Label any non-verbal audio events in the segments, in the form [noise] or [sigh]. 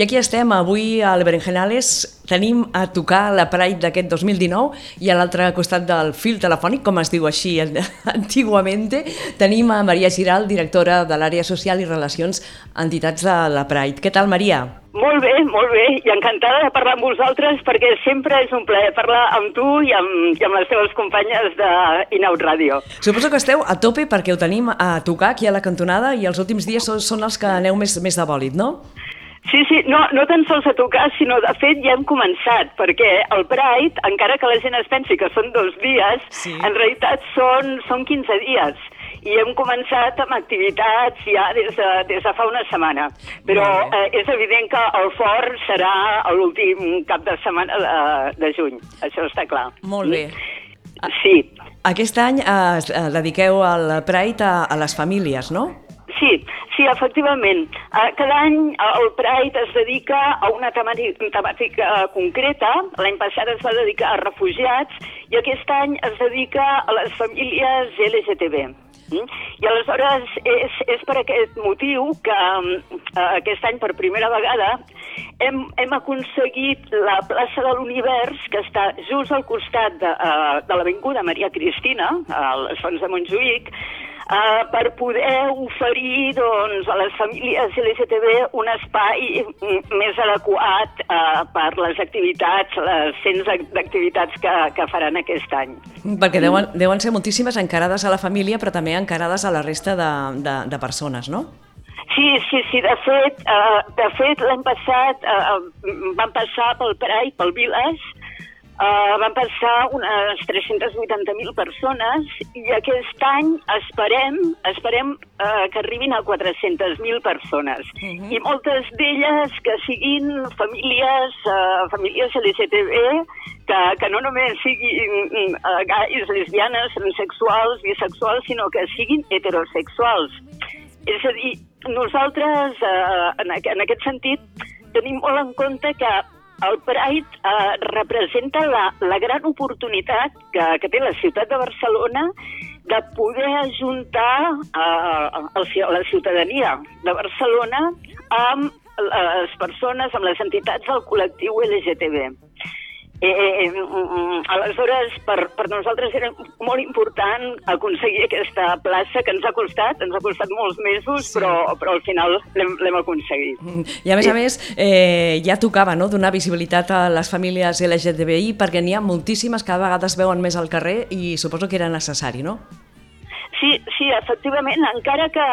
I aquí estem, avui al Berenjenales tenim a tocar la Pride d'aquest 2019 i a l'altre costat del fil telefònic, com es diu així [laughs] antiguament, tenim a Maria Giral, directora de l'àrea social i relacions entitats de la Pride. Què tal, Maria? Molt bé, molt bé, i encantada de parlar amb vosaltres perquè sempre és un plaer parlar amb tu i amb, i amb les teves companyes d'Inaut Ràdio. Suposo que esteu a tope perquè ho tenim a tocar aquí a la cantonada i els últims dies són, són els que aneu més, més de bòlit, no? Sí, sí, no, no tan sols a tocar, sinó de fet ja hem començat, perquè el Pride, encara que la gent es pensi que són dos dies, sí. en realitat són, són 15 dies i hem començat amb activitats ja des de, des de fa una setmana. Però eh, és evident que el fort serà l'últim cap de setmana de, de juny, això està clar. Molt bé. Sí. Aquest any eh, dediqueu el Pride a, a les famílies, no? Sí, sí, efectivament. Uh, cada any el Pride es dedica a una temàtica, temàtica concreta. L'any passat es va dedicar a refugiats i aquest any es dedica a les famílies LGTB. Mm? I aleshores és, és per aquest motiu que aquest any per primera vegada hem, hem aconseguit la plaça de l'Univers, que està just al costat de, de l'Avinguda Maria Cristina, a les Fonts de Montjuïc, uh, per poder oferir doncs, a les famílies LGTB un espai més adequat uh, per les activitats, les cents d'activitats que, que faran aquest any. Perquè deuen, deuen ser moltíssimes encarades a la família, però també encarades a la resta de, de, de persones, no? Sí, sí, sí, de fet, uh, de fet l'any passat uh, van passar pel Prai, pel Viles, Uh, van passar unes 380.000 persones i aquest any esperem esperem uh, que arribin a 400.000 persones. Uh mhm. -huh. I moltes d'elles que siguin famílies, uh, famílies LGTB, que, que no només siguin uh, gais, lesbianes, transsexuals, bisexuals, sinó que siguin heterosexuals. És a dir, nosaltres, uh, en, en aquest sentit, tenim molt en compte que el Pride eh, representa la, la gran oportunitat que, que té la ciutat de Barcelona de poder ajuntar eh, la ciutadania de Barcelona amb les persones, amb les entitats del col·lectiu LGTB. Eh, eh, eh, aleshores, per, per nosaltres era molt important aconseguir aquesta plaça que ens ha costat, ens ha costat molts mesos, sí. però, però al final l'hem aconseguit. Mm, I a més a més, eh, ja tocava no, donar visibilitat a les famílies LGTBI perquè n'hi ha moltíssimes, cada vegada es veuen més al carrer i suposo que era necessari, no? Sí, sí, efectivament, encara que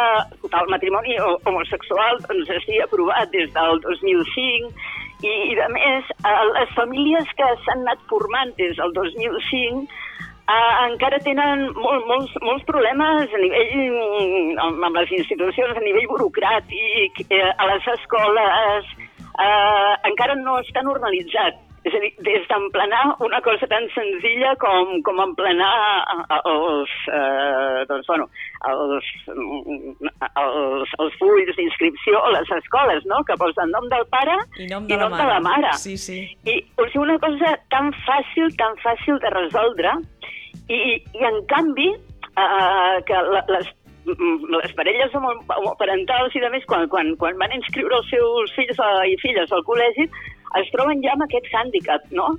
el matrimoni homosexual doncs, estigui aprovat des del 2005 i, i a més, les famílies que s'han anat formant des del 2005 eh, encara tenen molt, molts, molts problemes a nivell, amb, amb les institucions, a nivell burocràtic, eh, a les escoles, eh, encara no està normalitzat. És a dir, des d'emplenar una cosa tan senzilla com, com emplenar els, eh, doncs, bueno, els, els, els fulls d'inscripció a les escoles, no? que posen nom del pare i nom de, i nom la, mare. de la mare. Sí, sí. I o sigui, una cosa tan fàcil, tan fàcil de resoldre, i, i en canvi, eh, que les les parelles homoparentals i, a més, quan, quan, quan van inscriure els seus fills i filles al col·legi, es troben ja amb aquest hàndicap, no?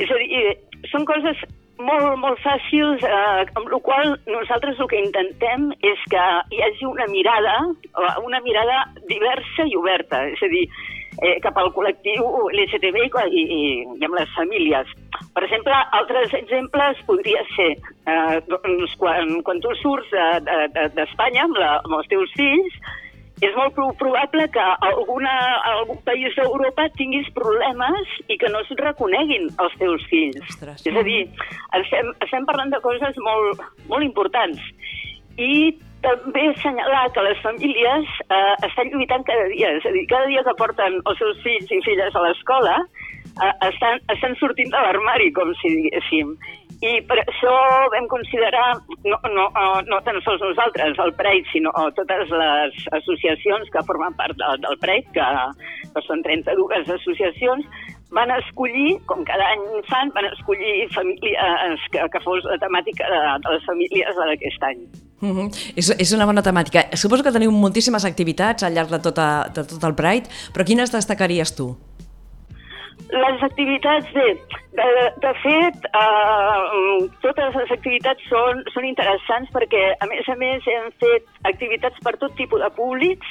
És a dir, són coses molt, molt fàcils, eh, amb la qual nosaltres el que intentem és que hi hagi una mirada, una mirada diversa i oberta, és a dir, eh, cap al col·lectiu LGTB i, i, i amb les famílies. Per exemple, altres exemples podria ser eh, doncs, quan, quan tu surts d'Espanya de, de, amb, la, amb els teus fills, és molt probable que alguna, algun país d'Europa tinguis problemes i que no es reconeguin els teus fills. Ostres. És a dir, estem, estem parlant de coses molt, molt importants. I també assenyalar que les famílies eh, estan lluitant cada dia, és a dir, cada dia que porten els seus fills i filles a l'escola eh, estan, estan sortint de l'armari, com si diguéssim. I per això vam considerar, no, no, no tan sols nosaltres, el PREIT, sinó totes les associacions que formen part del, del PREIT, que, que són 32 associacions, van escollir, com cada any fan, van escollir famílies que, que fos la temàtica de, de les famílies d'aquest any. Mm -hmm. és, és una bona temàtica. Suposo que teniu moltíssimes activitats al llarg de, tota, de tot el Pride, però quines destacaries tu? Les activitats, bé, de, de fet, eh, totes les activitats són, són interessants perquè, a més a més, hem fet activitats per tot tipus de públics,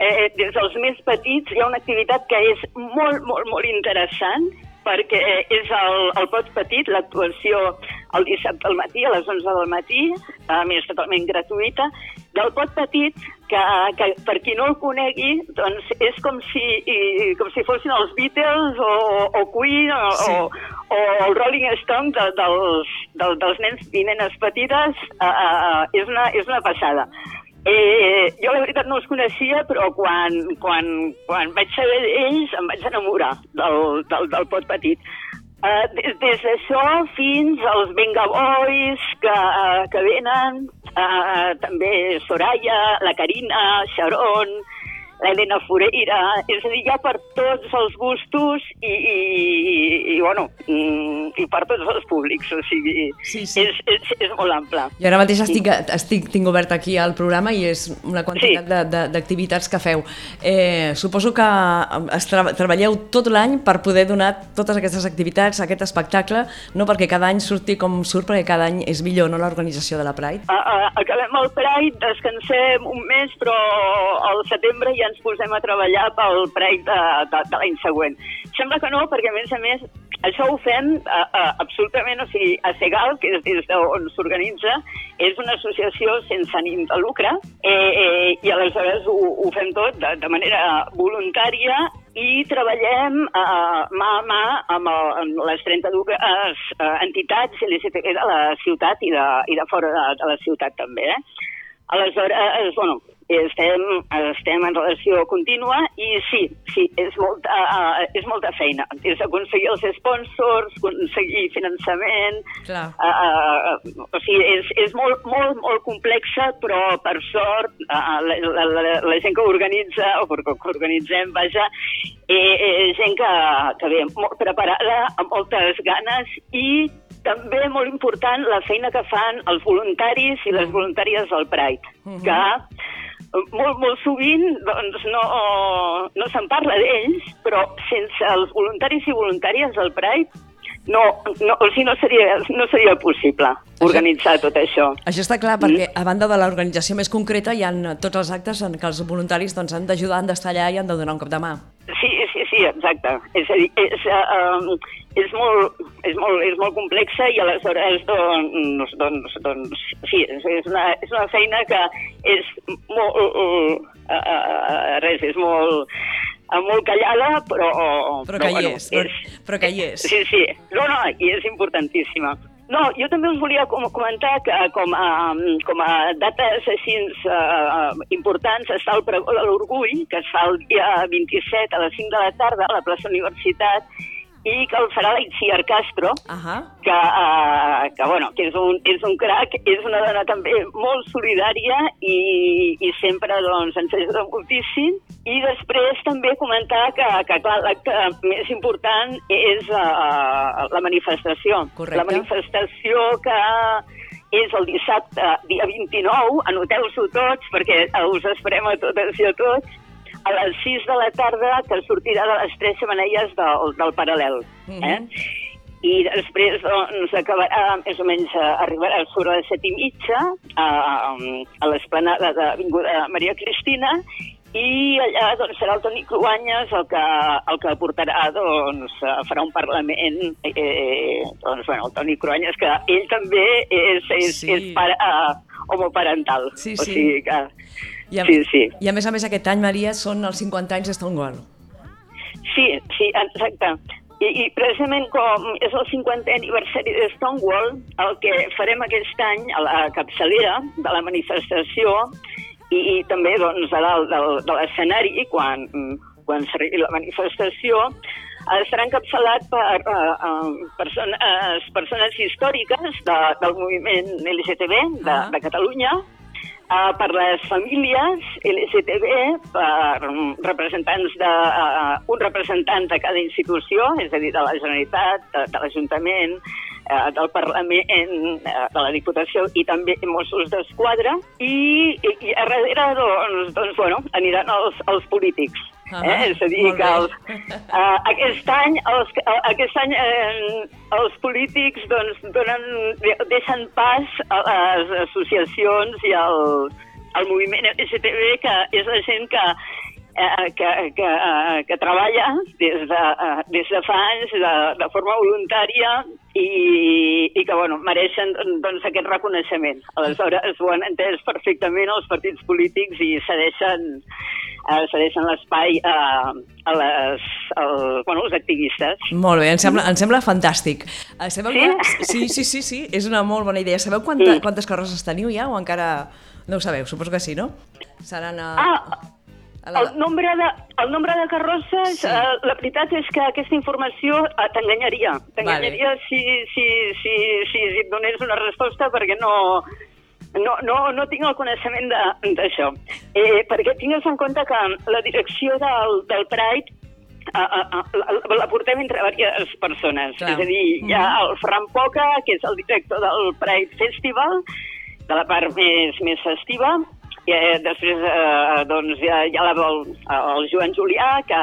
eh, des dels més petits hi ha una activitat que és molt, molt, molt interessant, perquè és el, el Pot Petit, l'actuació el dissabte al matí, a les 11 del matí, a més totalment gratuïta, del Pot Petit, que, que per qui no el conegui, doncs és com si, i, com si fossin els Beatles o, o Queen o, sí. o, o el Rolling Stone de, dels, de, dels nens i nenes petites, uh, uh, és, una, és una passada. Eh, jo la veritat no els coneixia, però quan, quan, quan vaig saber d'ells em vaig enamorar del, del, del pot petit. Uh, des des d'això fins als Venga Boys que, uh, que venen, uh, també Soraya, la Carina, Sharon, l'Helena Foreira, és a dir, ja per tots els gustos i, i, i, i bueno, mm, i per tots els públics, o sigui, sí, sí. És, és, és molt ample. I ara mateix estic, estic, tinc obert aquí al programa i és una quantitat sí. d'activitats que feu. Eh, suposo que es tra treballeu tot l'any per poder donar totes aquestes activitats, aquest espectacle, no perquè cada any surti com surt, perquè cada any és millor, no l'organització de la Pride? Uh, uh, acabem el Pride, descansem un mes, però al setembre ja ens posem a treballar pel Pride de, de, de l'any següent. Sembla que no, perquè a més a més això ho fem uh, uh, absolutament, o sigui, a Segal, que és des d'on s'organitza, és una associació sense ànim de lucre eh, eh, i aleshores ho, ho fem tot de, de manera voluntària i treballem uh, mà a mà amb, el, amb les 32 uh, entitats LGTB de la ciutat i de, i de fora de, de la ciutat també. Eh? Aleshores, bueno, estem, estem en relació contínua i sí, sí, és molta, uh, és molta feina. És aconseguir els sponsors, aconseguir finançament... Clar. Uh, uh, o sigui, és, és molt, molt, molt complexa, però per sort uh, la, la, la, la gent que organitza, o que organitzem, vaja, eh, és gent que, que ve molt preparada, amb moltes ganes i també molt important la feina que fan els voluntaris i les mm. voluntàries del Pride, uh -huh. que molt, molt sovint doncs, no, no se'n parla d'ells, però sense els voluntaris i voluntàries del Pride no, no, o sigui, no, seria, no seria possible organitzar tot això. Això està clar, perquè mm. a banda de l'organització més concreta hi ha tots els actes en què els voluntaris doncs, han d'ajudar, han d'estar allà i han de donar un cop de mà. Sí, exacte. És a dir, és, uh, és molt, és molt, és molt complexa i aleshores doncs, doncs, doncs sí, és, és, una, és una feina que és molt, uh, uh, uh, res, és molt, molt callada, però... Però que però, hi és, bueno, és, però que hi és. Sí, sí, no, no, i és importantíssima. No, jo també us volia comentar que com a, com a dates així uh, importants està l'Orgull, que es fa el dia 27 a les 5 de la tarda a la plaça Universitat, i que el farà l'Itziar Castro, uh -huh. que, uh, que, bueno, que és un, és un crac, és una dona també molt solidària i, i sempre doncs, ens ajuda moltíssim. I després també comentar que, que clar, l'acte més important és uh, la manifestació. Correcte. La manifestació que és el dissabte, dia 29, anoteu-s'ho tots perquè us esperem a totes i a tots, a les 6 de la tarda, que sortirà de les tres xemeneies del, del paral·lel. Mm -hmm. eh? I després doncs, acabarà, més o menys, arribarà sobre les set i mitja a, a l'esplanada de Avinguda Maria Cristina i allà doncs, serà el Toni Cruanyes el que, el que portarà, doncs, farà un parlament, eh, doncs, bueno, el Toni Cruanyes, que ell també és, és, sí. és pare, uh, homoparental. Sí, sí. O sigui que i a, sí, sí. I a més a més aquest any, Maria, són els 50 anys de Stonewall. Sí, sí, exacte. I, I precisament com és el 50è aniversari de Stonewall, el que farem aquest any a la capçalera de la manifestació i, i també doncs, a dalt del, de l'escenari, quan, quan s'arribi la manifestació, estarà encapçalat per uh, uh, persones, persones històriques de, del moviment LGTB de, ah. de Catalunya, uh, per les famílies LGTB, per representants de, uh, un representant de cada institució, és a dir, de la Generalitat, de, de l'Ajuntament, eh, del Parlament, eh, de la Diputació i també Mossos d'Esquadra i, i, i a darrere doncs, doncs bueno, aniran els, els polítics. Ah, eh? És a dir, que els, uh, aquest any, els, aquest any eh, els polítics doncs, donen, deixen pas a les associacions i al, al moviment LGTB, que és la gent que, eh, que, que, eh, que treballa des de, eh, des de fa anys de, de forma voluntària i, i que bueno, mereixen doncs, aquest reconeixement. Aleshores ho han entès perfectament els partits polítics i cedeixen, eh, cedeixen l'espai a, a les, al, bueno, als activistes. Molt bé, em sembla, em sembla fantàstic. Eh, Sabeu Sí? que... sí, sí, sí, sí, és una molt bona idea. Sabeu quanta, Mm. quantes carrosses teniu ja o encara no ho sabeu? Suposo que sí, no? Seran a... Ah, a la... El nombre de, el nombre de carrosses, Sí. sí. eh, la veritat és que aquesta informació eh, t'enganyaria. T'enganyaria si, si, si, si, si et donés una resposta perquè no, no, no, no tinc el coneixement d'això. Eh, perquè tingues en compte que la direcció del, del Pride a, a, a, la, la portem entre diverses persones. Clar. És a dir, hi ha el Fran Poca, que és el director del Pride Festival, de la part més, més festiva, i eh, després eh, doncs, hi ha, hi ha la, el, el Joan Julià, que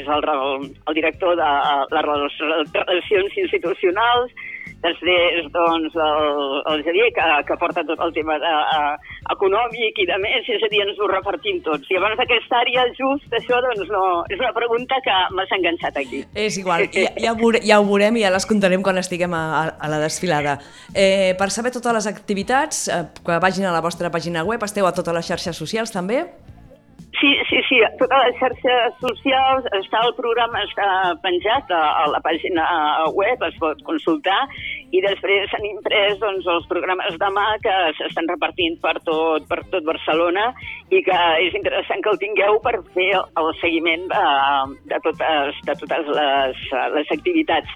és el, el, el director de les relacions institucionals, després doncs, el, el Xavier, que, que porta tot el tema de, uh, econòmic i de més, és a dir, ens ho repartim tots. I abans d'aquesta àrea, just això, doncs no, és una pregunta que m'has enganxat aquí. És igual, ja, ja, ho ja ho veurem i ja les contarem quan estiguem a, a, a la desfilada. Eh, per saber totes les activitats, eh, que vagin a la vostra pàgina web, esteu a totes les xarxes socials també? Sí, sí, sí, totes les xarxes socials està el programa està penjat a, a la pàgina web, es pot consultar, i després s'han imprès doncs, els programes de mà que s'estan repartint per tot, per tot Barcelona i que és interessant que el tingueu per fer el seguiment de, de totes, de totes les, les activitats.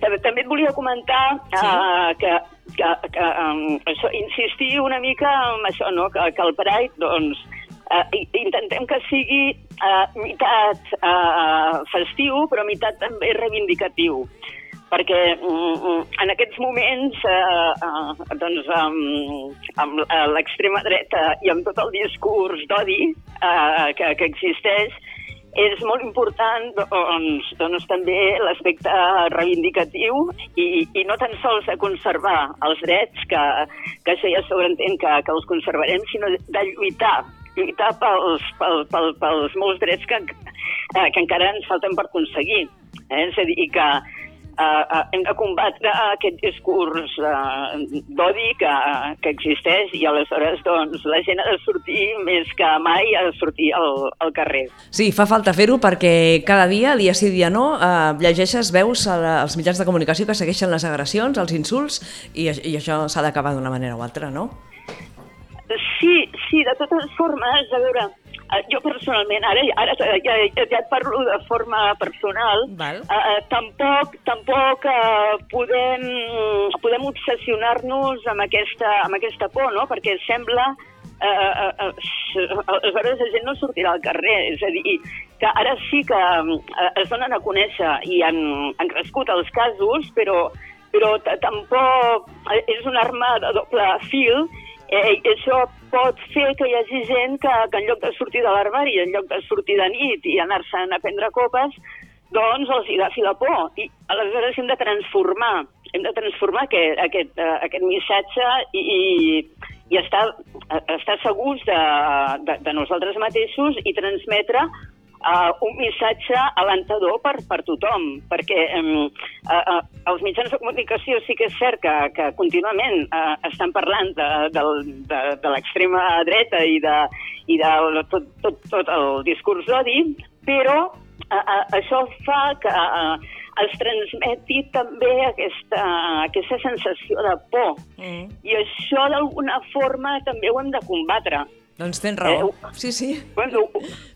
També, també et volia comentar Sí. uh, que, que, que um, això, insistir una mica en això, no? que, que el Pride, doncs, uh, intentem que sigui uh, mitat uh, festiu, però mitat també reivindicatiu. Perquè mm, en aquests moments eh, eh, doncs, amb, amb eh, l'extrema dreta i amb tot el discurs d'odi eh, que, que existeix, és molt important doncs, doncs, també l'aspecte reivindicatiu i, i no tan sols de conservar els drets, que, que això ja sobreentén que, que els conservarem, sinó de lluitar lluitar pels, pels, pels, pels molts drets que, eh, que encara ens falten per aconseguir. Eh? És a dir, que eh, eh, hem de combatre aquest discurs eh, d'odi que, que existeix i aleshores doncs, la gent ha de sortir més que mai, ha de sortir al, al carrer. Sí, fa falta fer-ho perquè cada dia, dia sí, dia no, eh, llegeixes, veus als mitjans de comunicació que segueixen les agressions, els insults, i, i això s'ha d'acabar d'una manera o altra, no? Sí, sí, de totes formes, a veure, eh, jo personalment, ara, ara ja, ja, ja et parlo de forma personal, Val. eh, eh, tampoc, tampoc eh, podem, podem obsessionar-nos amb aquesta, amb aquesta por, no? perquè sembla eh, eh, eh, aleshores la gent no sortirà al carrer, és a dir, que ara sí que eh, es donen a conèixer i han, han crescut els casos, però, però tampoc eh, és una arma de doble fil Eh, i això pot fer que hi hagi gent que, que en lloc de sortir de l'armari, en lloc de sortir de nit i anar-se'n a prendre copes, doncs els hi agafi la por. I aleshores hem de transformar, hem de transformar aquest, aquest, uh, aquest missatge i, i, i estar, eh, estar segurs de, de, de nosaltres mateixos i transmetre uh, un missatge alentador per, per tothom, perquè um, uh, uh, els mitjans de comunicació sí que és cert que, que contínuament uh, estan parlant de, de, de, de l'extrema dreta i de, i de tot, tot, tot el discurs d'odi, però uh, uh, això fa que uh, es transmeti també aquesta, aquesta sensació de por. Mm. I això d'alguna forma també ho hem de combatre. Doncs tens raó. Eh, Sí, sí. Ho hem de, ho,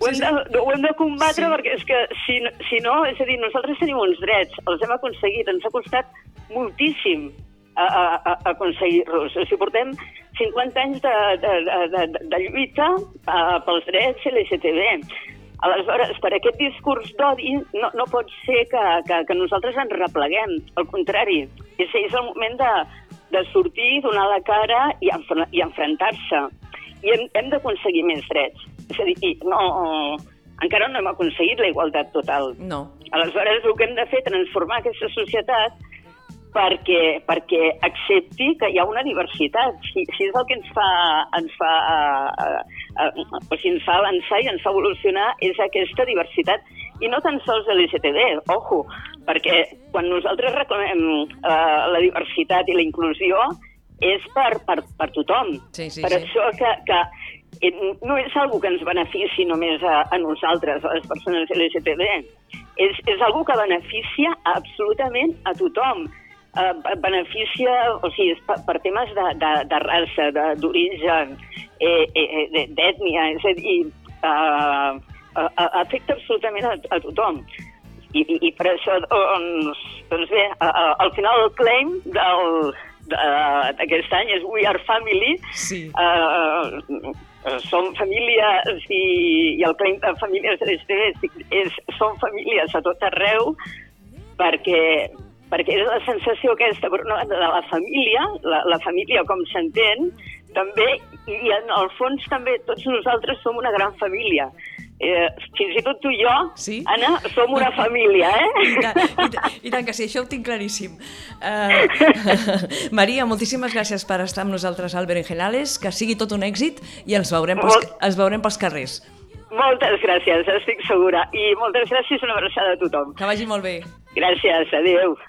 hem Sí, sí. de, ho hem de combatre Sí. perquè és que si, si no, és a dir, nosaltres tenim uns drets, els hem aconseguit, ens ha costat moltíssim a, a, a aconseguir-los. O sigui, portem 50 anys de, de, de, de, de lluita uh, pels drets LGTB. Aleshores, per aquest discurs d'odi no, no pot ser que, que, que nosaltres ens repleguem. Al contrari, és, és el moment de, de sortir, donar la cara i, enfr i enfrontar-se. I hem, hem d'aconseguir més drets. És a dir, i no, encara no hem aconseguit la igualtat total. No. Aleshores, el que hem de fer és transformar aquesta societat perquè, perquè accepti que hi ha una diversitat. Si, si és el que ens fa, ens fa, uh, uh, uh, o sigui, ens fa avançar i ens fa evolucionar, és aquesta diversitat. I no tan sols l'LGTB, ojo, perquè quan nosaltres reclamem uh, la diversitat i la inclusió és per, per, per tothom. Sí, sí, per sí. això que, que eh, no és algo que ens benefici només a, a nosaltres, a les persones LGTB. És, és algo que beneficia absolutament a tothom. Uh, beneficia, o sigui, és per, per temes de, de, de raça, d'origen, eh, eh, eh, d'ètnia, és a dir, uh, afecta absolutament a, a tothom. I, i, i per això, doncs, doncs bé, al final el claim del, d'aquest any és We Are Family, Sí. uh, som famílies i, i el claim de famílies LGTB és, és som famílies a tot arreu perquè, perquè és la sensació aquesta, per una banda, de la família, la, la família com s'entén, també, i en el fons també tots nosaltres som una gran família. Eh, fins i tot tu i jo, Sí? Anna, som una família, I eh? tant, i, tant, I tant que sí, això ho tinc claríssim. Uh, [laughs] Maria, moltíssimes gràcies per estar amb nosaltres al Berenjenales, que sigui tot un èxit i ens veurem pels, Molt- ens veurem pels carrers. Moltes gràcies, estic segura. I moltes gràcies, una abraçada a tothom. Que vagi molt bé. Gràcies, adeu.